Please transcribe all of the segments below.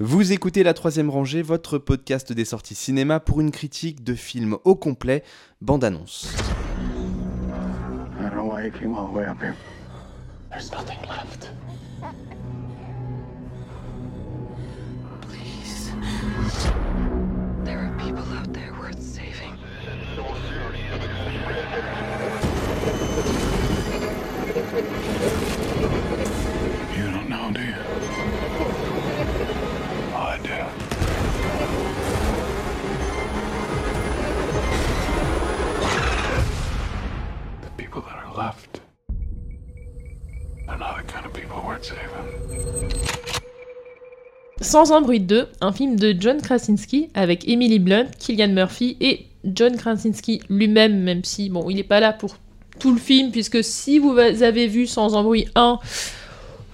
Vous écoutez La Troisième Rangée, votre podcast des sorties cinéma pour une critique de film au complet, bande-annonce. Don't know you? Sans un bruit de deux, un film de John Krasinski avec Emily Blunt, Killian Murphy et John Krasinski lui-même, même si bon, il n'est pas là pour tout le film, puisque si vous avez vu Sans un bruit 1,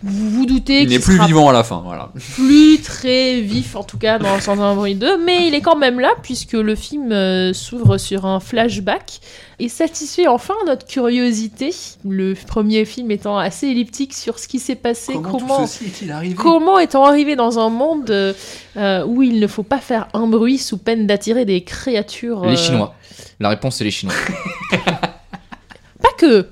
vous vous doutez Il qu'il n'est plus sera vivant à la fin, voilà. plus très vif, en tout cas dans Sans un bruit 2, mais il est quand même là, puisque le film euh, s'ouvre sur un flashback et satisfait enfin notre curiosité, le premier film étant assez elliptique sur ce qui s'est passé, comment... est-il arrivé Comment est-on arrivé dans un monde euh, euh, où il ne faut pas faire un bruit sous peine d'attirer des créatures Les Chinois. La réponse, c'est les Chinois. Pas que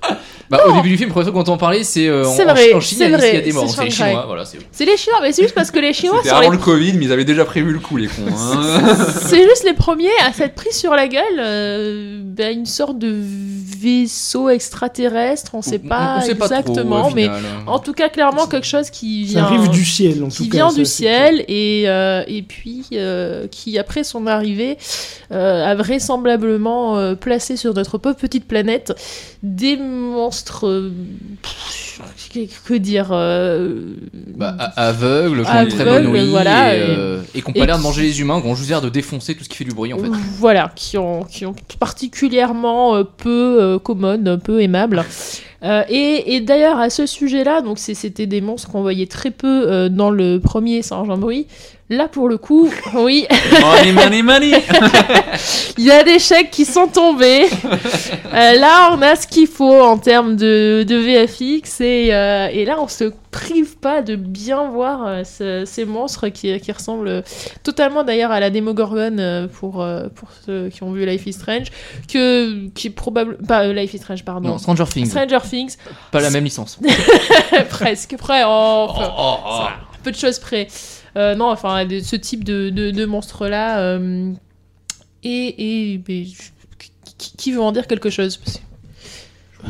Bah, au début du film, première fois quand on parlait, c'est euh, en, C'est vrai, en Chine, c'est il y a- vrai, il y a des morts. c'est C'est les Shanghai. Chinois, voilà. c'est- C'est les Chinois, mais c'est juste parce que les Chinois C'était sont avant les... le Covid, mais ils avaient déjà prévu le coup, les cons. hein. C'est juste les premiers à s'être pris sur la gueule euh, bah, une sorte de vaisseau extraterrestre, on sait pas on sait pas trop, exactement, au mais final. en tout cas clairement quelque chose qui Ça vient... arrive du ciel, en tout qui cas. vient ça, du c'est ciel et, euh, et puis euh, qui après son arrivée euh, a vraisemblablement euh, placé sur notre pauvre petite planète des euh, pff, que, dire euh, Bah, a- aveugles, qui ont une très bonne ouïe, voilà, et, et- euh, et qui ont et pas l'air de manger les humains, qui ont juste l'air de défoncer tout ce qui fait du bruit en fait. Voilà, qui ont, qui ont particulièrement euh, peu commodes, peu aimables. Euh, et et d'ailleurs, à ce sujet-là, donc c'était des monstres qu'on voyait très peu euh, dans le premier Saint-Jean-Bruit. Là, pour le coup, oui, money, money, money il y a des chèques qui sont tombés. Euh, là, on a ce qu'il faut en termes de, de VFX. Et, euh, et là, on se prive pas de bien voir euh, ce- ces monstres qui, qui ressemblent totalement d'ailleurs à la Demogorgon pour, pour ceux qui ont vu Life is Strange. Que, qui est probable. Pas Life is Strange, pardon. Non, Stranger Things, Stranger Things, pas la même licence. presque près. Oh, enfin, Oh, oh, peu de choses près. Euh, non, enfin, de- ce type de, de, de monstre-là. euh, et. et mais je- qui, qui veut en dire quelque chose?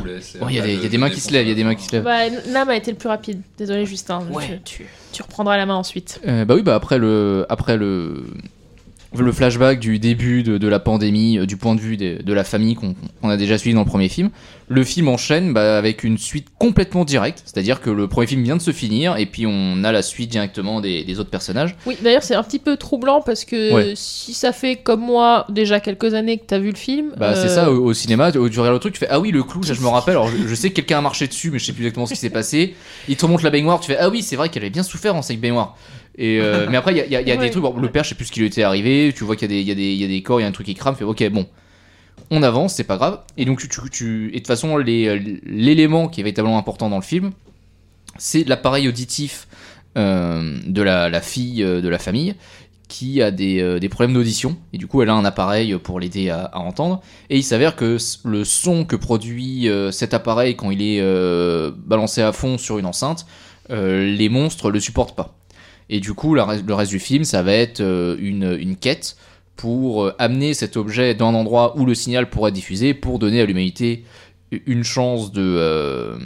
Laisse. Oh, Il y, a des- il y a des mains qui se lèvent, il y a des mains qui se lèvent. Bah, Nam a été le plus rapide. Désolé, Justin. Ouais. Tu, tu, tu reprendras la main ensuite. Euh, bah oui, bah après le, après le, le flashback du début de, de la pandémie, euh, du point de vue des- de la famille qu'on qu'on a déjà suivi dans le premier film, le film enchaîne bah, avec une suite complètement directe, c'est-à-dire que le premier film vient de se finir et puis on a la suite directement des, des autres personnages. Oui, d'ailleurs, c'est un petit peu troublant parce que Ouais. si ça fait comme moi déjà quelques années que t'as vu le film. Bah c'est euh, ça, au, au cinéma, tu, tu regardes le truc, tu fais ah oui le clou, ça je me rappelle, alors je, je sais que quelqu'un a marché dessus mais je sais plus exactement ce qui s'est passé, il te remonte la baignoire, tu fais ah oui c'est vrai qu'elle avait bien souffert en cette baignoire. Et euh, mais après il y a, il y a- il y a Ouais. des trucs, bon, le père je sais plus ce qui lui était arrivé, tu vois qu'il y, a des- y, a corps, il y a un truc qui crame, tu fais ok bon, on avance, c'est pas grave. Et donc tu, et de toute façon les- l'élément qui est véritablement important dans le film, c'est l'appareil auditif euh, de la, la fille euh, de la famille qui a des, euh, des problèmes d'audition et du coup elle a un appareil pour l'aider à, à entendre et il s'avère que le son que produit euh, cet appareil quand il est euh, balancé à fond sur une enceinte euh, les monstres le supportent pas et du coup le reste du film ça va être euh, une, quête pour euh, amener cet objet dans un endroit où le signal pourrait être diffusé pour donner à l'humanité une chance de euh,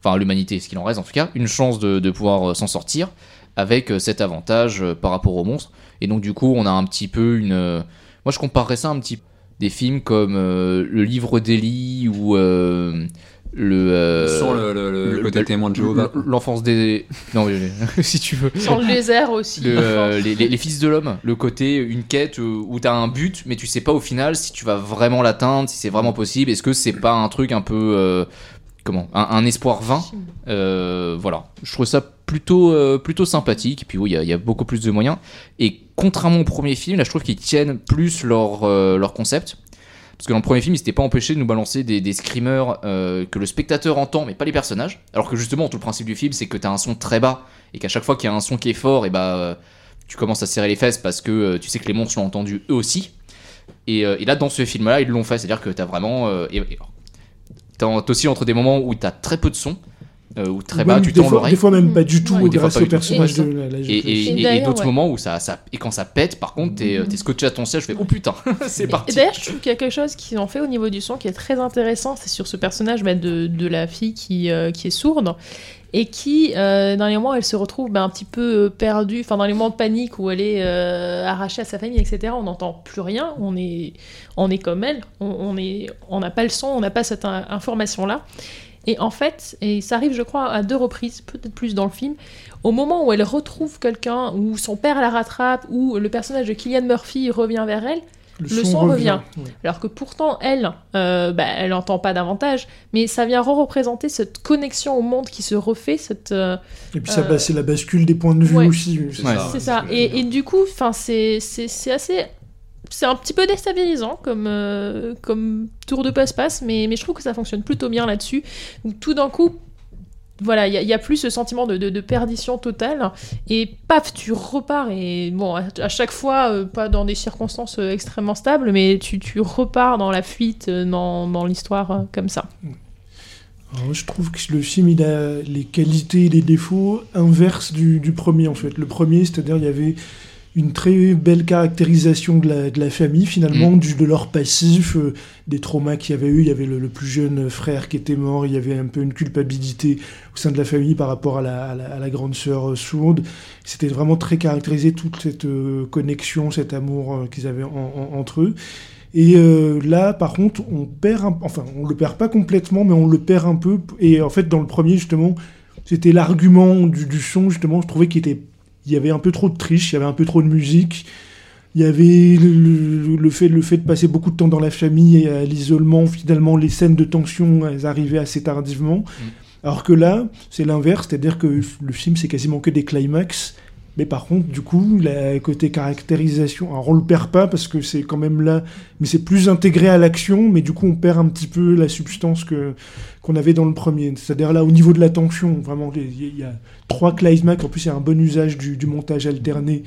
enfin à l'humanité ce qu'il en reste en tout cas une chance de, pouvoir s'en sortir avec cet avantage par rapport aux monstres. Et donc du coup on a un petit peu une moi je comparerais ça un petit peu des films comme euh, le livre d'Eli ou le, euh, Sans le, le- le le- côté le- témoin de Jéhovah. l'enfance des non mais si tu veux Sur le désert aussi. le, euh, les, les- les fils de l'homme, le côté une quête euh, où t'as un but, mais tu sais pas au final si tu vas vraiment l'atteindre, si c'est vraiment possible. Est-ce que c'est pas un truc un peu euh, comment, un, un espoir vain? Euh, Voilà, je trouve ça plutôt euh, plutôt sympathique. Et puis oui, il y y, a beaucoup plus de moyens. Et contrairement au premier film, là, je trouve qu'ils tiennent plus leur euh, leur concept. Parce que dans le premier film, ils s'étaient pas empêchés de nous balancer des, des screamers euh, que le spectateur entend, mais pas les personnages. Alors que justement, tout le principe du film, c'est que t'as un son très bas et qu'à chaque fois qu'il y a un son qui est fort, et bah euh, tu commences à serrer les fesses parce que euh, tu sais que les monstres l'ont entendu eux aussi. Et, là, dans ce film-là, ils l'ont fait. C'est-à-dire que t'as vraiment. t'as aussi entre des moments où t'as très peu de son, euh, où très bas, Même tu tends l'oreille. des fois même pas du tout, Ouais. Des fois grâce pas au du tout. personnage Et- de la, la Et, jeune et- fille. Et et- et d'autres ouais. moments où ça, ça. Et quand ça pète, par contre, t'es euh, t'es scotché à ton siège, je fais oh putain, c'est Et parti. d'ailleurs, je trouve qu'il y a quelque chose qu'ils ont fait au niveau du son qui est très intéressant. C'est sur ce personnage bah, de, de la fille qui, euh, qui est sourde et qui, euh, dans les moments où elle se retrouve bah, un petit peu perdue, enfin dans les moments de panique où elle est euh, arrachée à sa famille, etc., on n'entend plus rien, on est, on est comme elle, on on est- on n'a pas le son, on n'a pas cette in- information-là. Et en fait, et ça arrive, je crois, à deux reprises, peut-être plus dans le film, au moment où elle retrouve quelqu'un, où son père la rattrape, où le personnage de Killian Murphy revient vers elle, le son revient. Alors que pourtant, elle, euh, bah, elle n'entend pas davantage, mais ça vient re-représenter cette connexion au monde qui se refait, cette, euh, Et puis ça, Euh, bah, c'est la bascule des points de vue ouais. aussi. C'est Ouais. ça. c'est ça. Et, et du coup, enfin, c'est c'est c'est assez, c'est un petit peu déstabilisant comme euh, comme tour de passe-passe, mais mais je trouve que ça fonctionne plutôt bien là-dessus. Tout d'un coup. Voilà, il y, a- plus ce sentiment de, de- perdition totale, et paf, tu repars, et bon, à, chaque fois, euh, pas dans des circonstances euh, extrêmement stables, mais tu, tu repars dans la fuite, dans, dans l'histoire comme ça. Je trouve que le film, il a les qualités et les défauts inverses du, du premier, en fait. Le premier, c'est-à-dire, il y avait une très belle caractérisation de la, de la famille, finalement, Mm. du, de leur passif, euh, des traumas qu'il y avait eu. Il y avait le, le plus jeune frère qui était mort, il y avait un peu une culpabilité au sein de la famille par rapport à la, à la- à la grande sœur euh, sourde. C'était vraiment très caractérisé, toute cette euh, connexion, cet amour qu'ils avaient en- en- entre eux. Et euh, là, par contre, on perd, un... enfin, on le perd pas complètement, mais on le perd un peu. Et en fait, dans le premier, justement, c'était l'argument du, du son, justement, je trouvais qu'il était, il y avait un peu trop de triche, il y avait un peu trop de musique. Il y avait le, fait, le fait de passer beaucoup de temps dans la famille et à l'isolement, finalement, les scènes de tension, elles arrivaient assez tardivement. Alors que là, c'est l'inverse, c'est-à-dire que le film, c'est quasiment que des climax. Mais par contre, du coup, le côté caractérisation, alors on le perd pas parce que c'est quand même là, mais c'est plus intégré à l'action, mais du coup, on perd un petit peu la substance que qu'on avait dans le premier. C'est-à-dire là, au niveau de la tension, vraiment, il y, a- trois climax, en plus, il y a un bon usage du, montage alterné.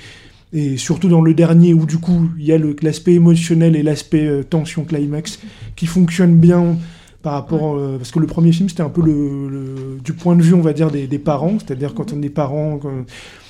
Et surtout dans le dernier, où du coup, il y a l'aspect émotionnel et l'aspect euh, tension climax qui fonctionnent bien par rapport... euh, parce que le premier film, c'était un peu le, le- du point de vue, on va dire, des, des parents. C'est-à-dire quand on est parent,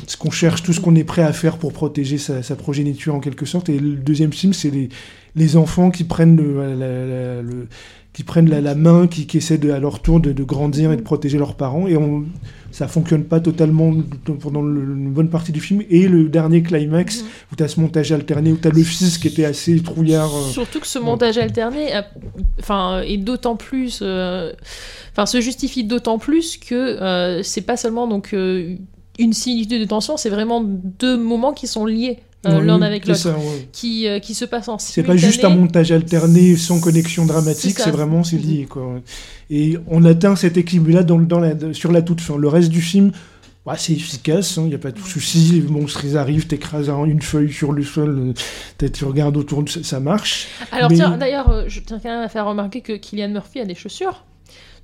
ce qu'on cherche, tout ce qu'on est prêt à faire pour protéger sa, sa progéniture en quelque sorte. Et le deuxième film, c'est les, les enfants qui prennent le... la- la- le- qui prennent la, la main, qui, qui essaient de, à leur tour de, de grandir et de protéger leurs parents. Et on, ça fonctionne pas totalement pendant le- une bonne partie du film. Et le dernier climax, où tu as ce montage alterné, où tu as le fils qui était assez trouillard. euh, Surtout que ce montage alterné, a- enfin, est d'autant plus, euh, enfin, se justifie d'autant plus que euh, c'est pas seulement donc euh, une similitude de tension, c'est vraiment deux moments qui sont liés euh, oui, l'un avec l'autre, ouais. qui euh, qui se passent en C'est pas juste un montage alterné sans connexion dramatique, C'est vraiment c'est lié quoi. Et on atteint cet équilibre-là dans, dans la, sur la toute fin. Le reste du film, ouais, c'est efficace, il n'y a pas de souci. Les monstres ils arrivent, t'écrases un- une feuille sur le sol, euh, tu regardes autour, ça, ça marche. Alors Mais- tiens, d'ailleurs, euh, je tiens quand même à faire remarquer que Kylian Murphy a des chaussures.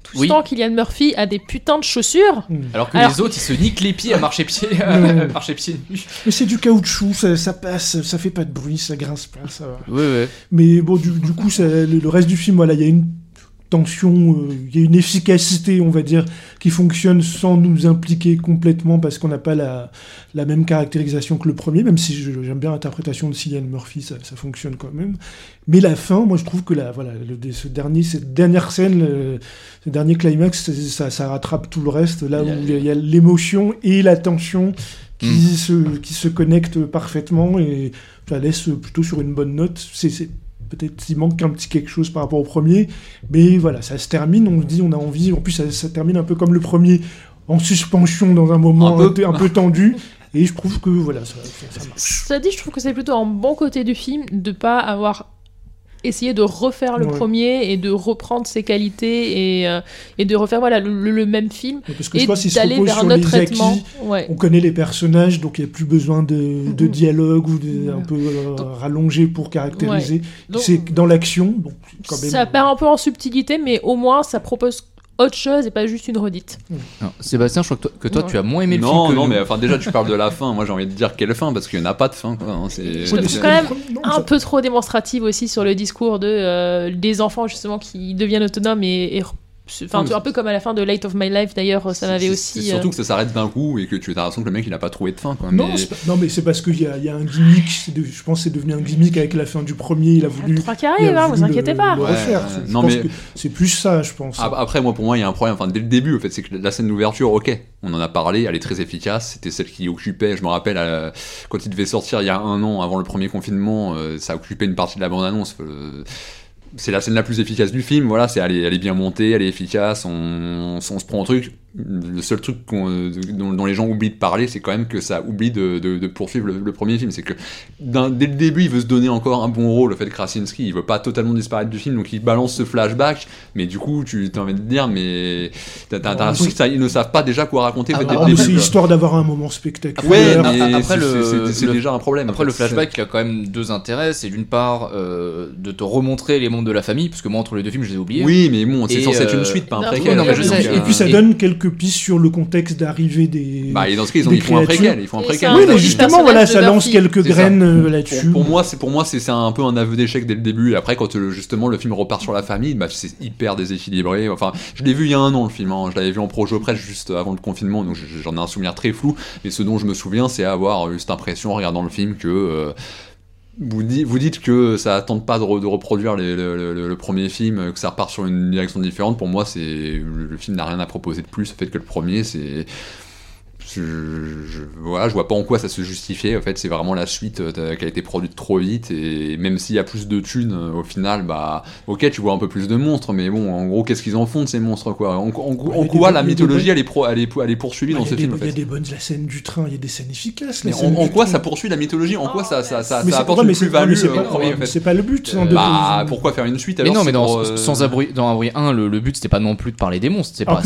Tout Oui. ce temps, Kylian Murphy a des putains de chaussures. Hmm. Alors que Alors- les autres, ils se niquent les pieds à marcher pieds, Ouais. à marcher pieds nus. Mais c'est du caoutchouc, ça, ça passe, ça fait pas de bruit, ça grince pas, ça va. Ouais, ouais. Mais bon, du, du coup, ça, le, le reste du film, voilà, il y a une tension, euh, il y a une efficacité, on va dire, qui fonctionne sans nous impliquer complètement parce qu'on n'a pas la, la même caractérisation que le premier, même si j'aime bien l'interprétation de Cillian Murphy, ça, ça fonctionne quand même. Mais la fin, moi, je trouve que la, voilà, le, ce dernier, cette dernière scène, le- ce dernier climax, ça, ça rattrape tout le reste, là où il y a- l'émotion et la tension qui, Mm. se, qui se connectent parfaitement et ça laisse plutôt sur une bonne note. C'est- peut-être qu'il manque un petit quelque chose par rapport au premier, mais voilà, ça se termine, on se dit, on a envie, en plus ça, ça termine un peu comme le premier, en suspension dans un moment Un peu. peu, un peu tendu, et je trouve que voilà, ça, ça- ça marche. Ça dit, je trouve que c'est plutôt un bon côté du film de pas avoir essayé de refaire le Ouais. premier et de reprendre ses qualités et, euh, et de refaire voilà le, le- le même film Parce que je et se d'aller vers un autre traitement. acquis, Ouais. on connaît les personnages, donc il n'y a plus besoin de, de dialogue ou de, un peu euh, rallongé pour caractériser. C'est dans l'action, bon, quand même. ça perd un peu en subtilité, mais au moins ça propose autre chose et pas juste une redite. Non, Sébastien, je crois que toi, que toi, Ouais. tu as moins aimé le non, film que non, nous. mais enfin déjà tu parles de la fin. Moi j'ai envie de dire quelle fin parce qu'il n'y en a pas de fin. Quoi, hein, c'est- trouve c'est- quand même Un peu trop démonstrative aussi sur le discours de euh, des enfants justement qui deviennent autonomes et, et- enfin un peu comme à la fin de Light of My Life d'ailleurs ça m'avait aussi. C'est euh, surtout que ça s'arrête d'un coup et que tu as l'impression que le mec il a pas trouvé de fin. Quoi, Non, mais- pas- non, mais c'est parce qu'il y y a un gimmick. de- je pense que c'est devenu un gimmick avec la fin du premier. Il a voulu. Trois arrivent, hein, vous inquiétez le- pas. le Ouais, refaire. ouais. Je Non, mais- c'est plus ça, je pense. Après, moi, pour moi, il y a un problème. Enfin, dès le début, en fait, c'est que la scène d'ouverture, ok, on en a parlé, elle est très efficace. C'était celle qui occupait, je me rappelle, euh, quand il devait sortir il y a un an, avant le premier confinement, euh, ça occupait une partie de la bande-annonce. euh, c'est la scène la plus efficace du film, voilà, c'est, elle, est, bien montée, elle est efficace, on, on se prend au truc. Le seul truc euh, dont, dont les gens oublient de parler, c'est quand même que ça oublie de, de- de poursuivre le, le premier film. C'est que dès le début, il veut se donner encore un bon rôle, le fait de Krasinski, il veut pas totalement disparaître du film, donc il balance ce flashback, mais du coup, tu as envie de dire, mais t'as, t'as- t'as l'impression qu'ils ne savent pas déjà quoi raconter Ah, Ah, c'est histoire d'avoir un moment spectaculaire. Ouais, Après, mais après, c'est- le- c'est- c'est le- déjà un problème. en Après, fait. le flashback, il a quand même deux intérêts. C'est d'une part euh, de te remontrer les mondes de la famille, parce que moi, entre les deux films, je les ai oubliés. Oui, mais bon, c'est censé être euh, une suite, pas un préquel. euh, Et puis ça donne quelques pistes sur le contexte d'arrivée des. Bah, et dans ce cas, ils, ont, ils font un préquel. Ils font un préquel. oui, mais justement, voilà, ça lance quelques graines euh, là-dessus. pour moi, c'est pour moi, c'est c'est un peu un aveu d'échec dès le début. Et après, quand euh, justement le film repart sur la famille, bah, c'est hyper déséquilibré. Enfin, je l'ai vu il y a un an le film. hein. Je l'avais vu en projet presse juste avant le confinement, donc j'en ai un souvenir très flou. Mais ce dont je me souviens, c'est avoir eu cette impression en regardant le film que euh, vous, vous dites que ça tente pas de, re- de reproduire le premier film, que ça repart sur une direction différente. Pour moi, c'est le, le film n'a rien à proposer de plus. Le fait que le premier, c'est je, je, voilà, je vois pas en quoi ça se justifiait. En fait, c'est vraiment la suite euh, qui a été produite trop vite. Et même s'il y a plus de thunes, euh, au final, bah, ok, tu vois un peu plus de monstres, mais bon, en gros, qu'est-ce qu'ils en font de ces monstres, quoi? En, quoi la mythologie, elle est, pro- elle, est, elle est poursuivie Bah, dans ce des- film, en il y a des bonnes la scène du train, il y a des scènes efficaces. Mais en, en quoi train. ça poursuit la mythologie? En quoi ça, ça, ça, ça c'est- apporte une mais c'est- plus-value c'est pas- au premier, en fait? C'est pas le but. hein, de- Bah, pourquoi faire une suite Mais alors non, mais dans, euh, sans abri, dans Abri 1, le, but c'était pas non plus de parler des monstres. C'était pas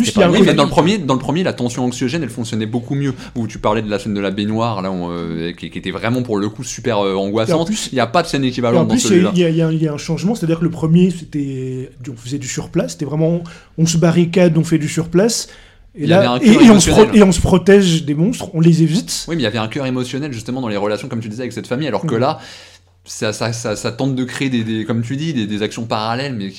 dans le premier, dans le premier, la tension anxiogène, elle fonctionnait beaucoup mieux. Où tu parlais de la scène de la baignoire, là, euh, qui, qui était vraiment pour le coup super euh, angoissante. plus- Il n'y a pas de scène équivalente dans plus, il y, celui-là. a- il y y y a un changement, c'est-à-dire que le premier, c'était, on faisait du surplace, c'était vraiment, on se barricade, on fait du surplace, et là, et, on se pro- émotionnel. et on se protège des monstres, on les évite. Oui, mais il y avait un cœur émotionnel justement dans les relations, comme tu disais, avec cette famille, alors que Mm. là, ça, ça, ça, ça tente de créer des, des- comme tu dis, des, des actions parallèles, mais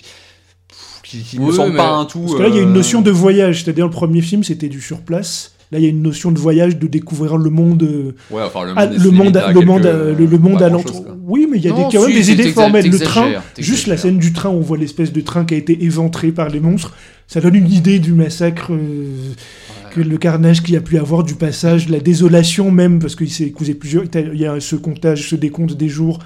qui, Oui, semblent mais- pas un tout. Parce que là, il y a une euh, notion de voyage, c'est-à-dire le premier film, c'était du surplace. Là, il y a une notion de voyage, de découvrir le monde, euh, Ouais, enfin, le monde, est le monde, à le quelques- monde, euh, le, le monde pas alentour. grand-chose, quoi. Oui, mais il y a Non, des, quand même des idées formelles. Le train, juste la scène du train, on voit l'espèce de train qui a été éventré par les monstres. Ça donne une idée du massacre, euh, que le carnage qu'il y a pu avoir, du passage, la désolation même, parce qu'il s'est causé plusieurs. Il y a ce comptage, ce décompte des jours.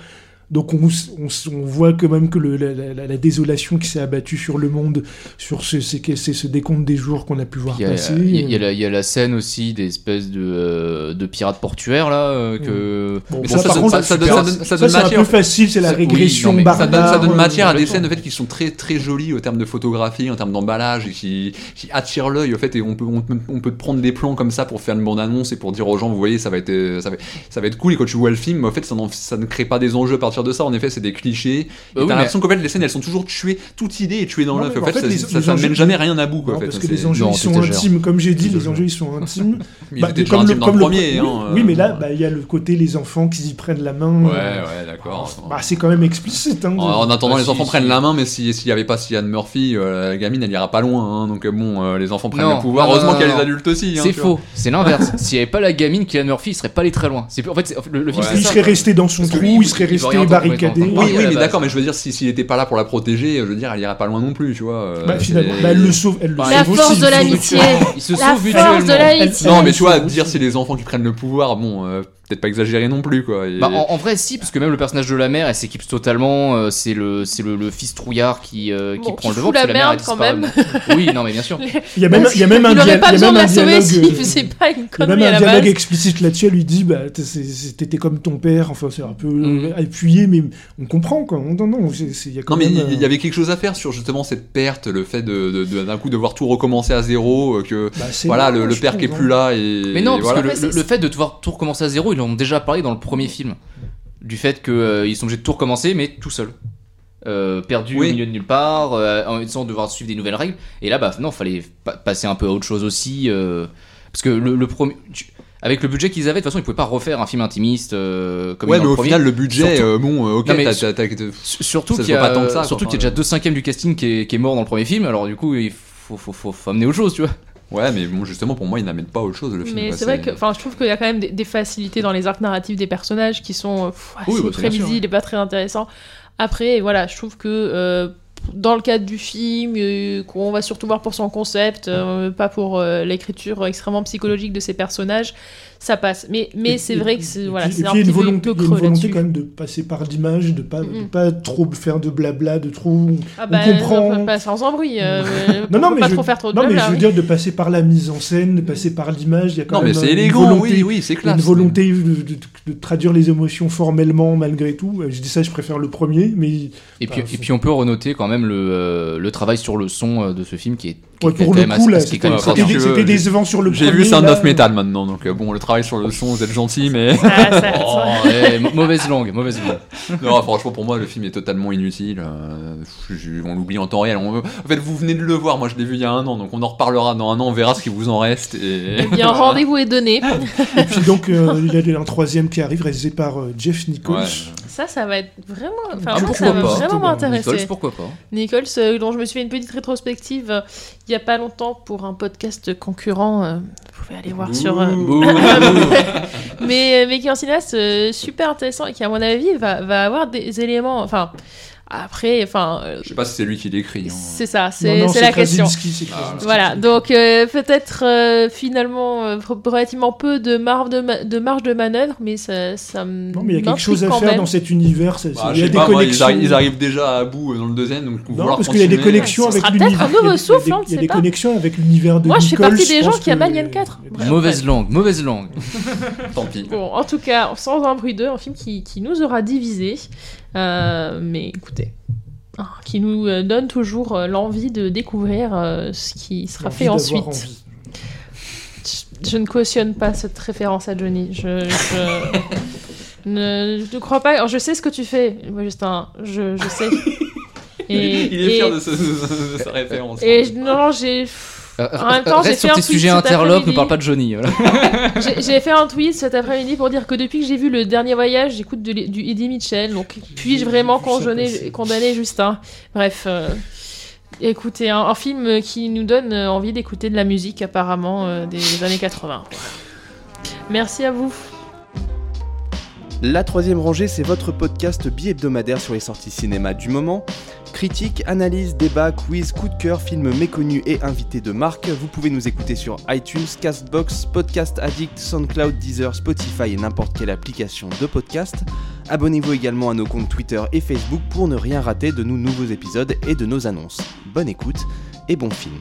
Donc on, on voit quand même que le- la, la- la- la désolation qui s'est abattue sur le monde, sur ce, c'est que- c'est ce décompte des jours qu'on a pu voir Il y, a, passer. il y y a la, il y a la scène aussi des espèces de, euh, de pirates portuaires là euh, que. Bon, Mais ça, ça, par ça, contre, ça, donne, ça donne- c'est un matière. peu facile, c'est la oui, régression non, Ça donne, ça donne matière à des scènes en fait, qui sont très très jolies au terme de photographie, en termes d'emballage, et qui, qui attirent l'œil. En fait, et on peut, on, peut, on peut te prendre des plans comme ça pour faire une bande annonce et pour dire aux gens, vous voyez, ça va être, euh, ça va, ça va être cool. Et quand tu vois le film, en fait, ça, ça ne crée pas des enjeux partir de ça. En effet, c'est des clichés. Bah et oui, t'as mais- l'impression qu'en fait, les scènes, elles sont toujours tuées. Toute idée est tuée dans l'œuf. En en fait, fait, ça, les- ça, enjeux- mène jamais rien à bout. Quoi, Non, en fait. parce que les enjeux Non, ils sont intimes, comme j'ai dit, les enjeux ils sont intimes. Ils Bah, étaient déjà intimes dans le premier. oui, hein, oui, mais là, euh, bah, il y a le côté les enfants qui y prennent la main. Ouais, ouais, d'accord. Bah, c'est quand même explicite. Hein, En, en attendant, les enfants prennent la main, mais si- s'il n'y avait pas Cillian Murphy, euh, la gamine, elle ira pas loin. hein. donc euh, bon, les enfants prennent le pouvoir. Heureusement qu'il y a les adultes aussi. C'est faux, c'est l'inverse. S'il n'y avait pas la gamine Kylian Murphy, il serait pas allé très loin. En fait le, le film Ouais. il ça, serait quoi. resté dans son trou, il il- serait resté barricadé. Oui, Oui, oui, mais d'accord, mais je veux dire, si- s'il était pas là pour la protéger, je veux dire, elle ira pas loin non plus, tu vois. euh, Bah, finalement, bah, elle le sauve. Elle le La sauve force aussi, de l'amitié. Il se La sauve force de mutuellement. l'amitié. Non, mais tu vois, dire c'est les enfants qui prennent le pouvoir, bon, euh, peut-être pas exagéré non plus, quoi. Et- Bah, en, en vrai, si, parce que même le personnage de la mère, elle s'équipe totalement. euh, c'est le, c'est le, le fils trouillard qui, euh, qui Bon, prend le devant. la mère, merde quand disparaît. Oui, non, mais bien sûr. Il y a même, il y a même un il y a même la un dialogue. s'il euh, faisait pas une Il y a connerie même un la dialogue explicite là-dessus, elle lui dit bah, T'étais comme ton père, enfin c'est un peu euh, appuyé, mais on comprend quoi. Non, non, il y a quand Non mais même. il il y avait quelque chose à faire sur justement cette perte, le fait de, d'un coup devoir tout recommencer à zéro, que bah, voilà le, père qui est hein. plus là et Mais non, parce que le fait de devoir tout recommencer à zéro, ils en ont déjà parlé dans le premier film. Du fait qu'ils sont obligés de tout recommencer, mais tout seul. euh, perdu Oui. au milieu de nulle part, euh, en sans devoir suivre des nouvelles règles. Et là, bah non, fallait pa- passer un peu à autre chose aussi. euh, parce que le, le premier. tu- avec le budget qu'ils avaient, de toute façon, ils pouvaient pas refaire un film intimiste euh, comme Ouais, mais au premier. final, le budget, Surtout- euh, bon, euh, ok, t'as- Surtout qu'il y, a- surtout qu'il y a déjà deux cinquièmes du casting qui est, qui est mort dans le premier film, alors du coup, il faut, faut, faut, faut amener autre chose, tu vois. Ouais, mais bon, justement, pour moi, il n'amène pas autre chose, le film. Mais c'est vrai que, enfin, je trouve qu'il y a quand même des, des facilités dans les arcs narratifs des personnages qui sont euh, pff, assez Oui, bah, prévisibles et pas très intéressants. Après, voilà, je trouve que euh, dans le cadre du film, euh, qu'on va surtout voir pour son concept, euh, pas pour l'écriture extrêmement psychologique de ses personnages, ça passe. Mais, mais c'est vrai que c'est voilà, et c'est puis un petit une peu, volonté, peu il y a une creux volonté quand même de passer par l'image, de pas, de Mhm. pas trop faire de blabla, de trop. Ah on bah, comprend. non, pas sans embrouille. euh, Non, non, mais pas je, trop faire trop de non, mais je veux oui. dire de passer par la mise en scène, de passer par l'image. Il y a quand Non, mais c'est une élégant, volonté, oui, oui, c'est une classe. volonté de, de- de traduire les émotions formellement malgré tout. Je dis ça, je préfère le premier, mais Et puis, et puis on peut renoter quand même le, euh, le travail sur le son euh, de ce film qui est, ouais, pour le coup, là, c'était décevant sur le J'ai vu, c'est un là. off metal maintenant, donc euh, bon, le travail sur le son, vous êtes gentil, mais. Ah, ça- Oh, mauvaise langue, mauvaise langue. non, franchement, pour moi, le film est totalement inutile. euh, je- je- on l'oublie en temps réel. On- en fait, vous venez de le voir, moi je l'ai vu il y a un an, donc on en reparlera dans un an, on verra ce qui vous en reste. Et... Eh bien, rendez-vous est donné. Et puis donc, euh, il y a un troisième qui arrive, réalisé par euh, Jeff Nichols. Ouais. Ça, ça va être vraiment. Enfin, Ah, ça, va pas vraiment m'intéresser. Nichols, pourquoi pas Nichols, euh, dont je me suis fait une petite rétrospective euh, il y a pas longtemps pour un podcast concurrent. euh, vous pouvez aller voir sur. euh, Bouh. mais, mais qui est un cinéaste super intéressant et qui, à mon avis, va, va avoir des éléments. Enfin, après, enfin. euh, Je sais pas si c'est lui qui l'écrit. hein. c'est ça, Non, c'est non, la question. Krasinski, Krasinski. Voilà, donc euh, peut-être euh, finalement euh, relativement peu de marge de, ma- de marge de manœuvre, mais ça, ça me. Non, mais il y a quelque chose à faire même. dans cet univers. Bah, il y a des pas, moi, ils, connexions. arri- ils arrivent déjà à bout dans le deuxième, donc Non, vouloir parce qu'il y a des connexions avec l'univers. peut-être un il y a nouveau souffle, il y a hein, des- on Il y a des connexions avec l'univers de Moi, je fais partie des gens qui aiment Alien 4. Bref, Mauvaise langue, mauvaise langue. Tant pis. Bon, en tout cas, sans un bruit 2, un film qui, nous aura divisés. Euh, mais écoutez, qui nous euh, donne toujours euh, l'envie de découvrir euh, ce qui sera fait ensuite. Je, je ne cautionne pas cette référence à Johnny. Je, je ne, je ne crois pas. alors, je sais ce que tu fais, Justin. Je, je sais. Et, il est fier et- de, ce- de sa référence. Et non, j'ai. Euh, En même temps, j'ai Reste fait sur un tes tweet sujets interlopes, ne parle pas de Johnny. voilà. J'ai fait un tweet cet après-midi pour dire que depuis que j'ai vu le dernier voyage, j'écoute du Eddie Mitchell. Donc, puis-je vraiment condamner, condamner Justin? Bref, euh, écoutez, un, un film qui nous donne euh, envie d'écouter de la musique, apparemment, euh, des années 80. Merci à vous. La troisième rangée, c'est votre podcast bi-hebdomadaire sur les sorties cinéma du moment. Critique, analyse, débat, quiz, coup de cœur, films méconnus et invités de marque. Vous pouvez nous écouter sur iTunes, Castbox, Podcast Addict, SoundCloud, Deezer, Spotify et n'importe quelle application de podcast. Abonnez-vous également à nos comptes Twitter et Facebook pour ne rien rater de nos nouveaux épisodes et de nos annonces. Bonne écoute et bon film.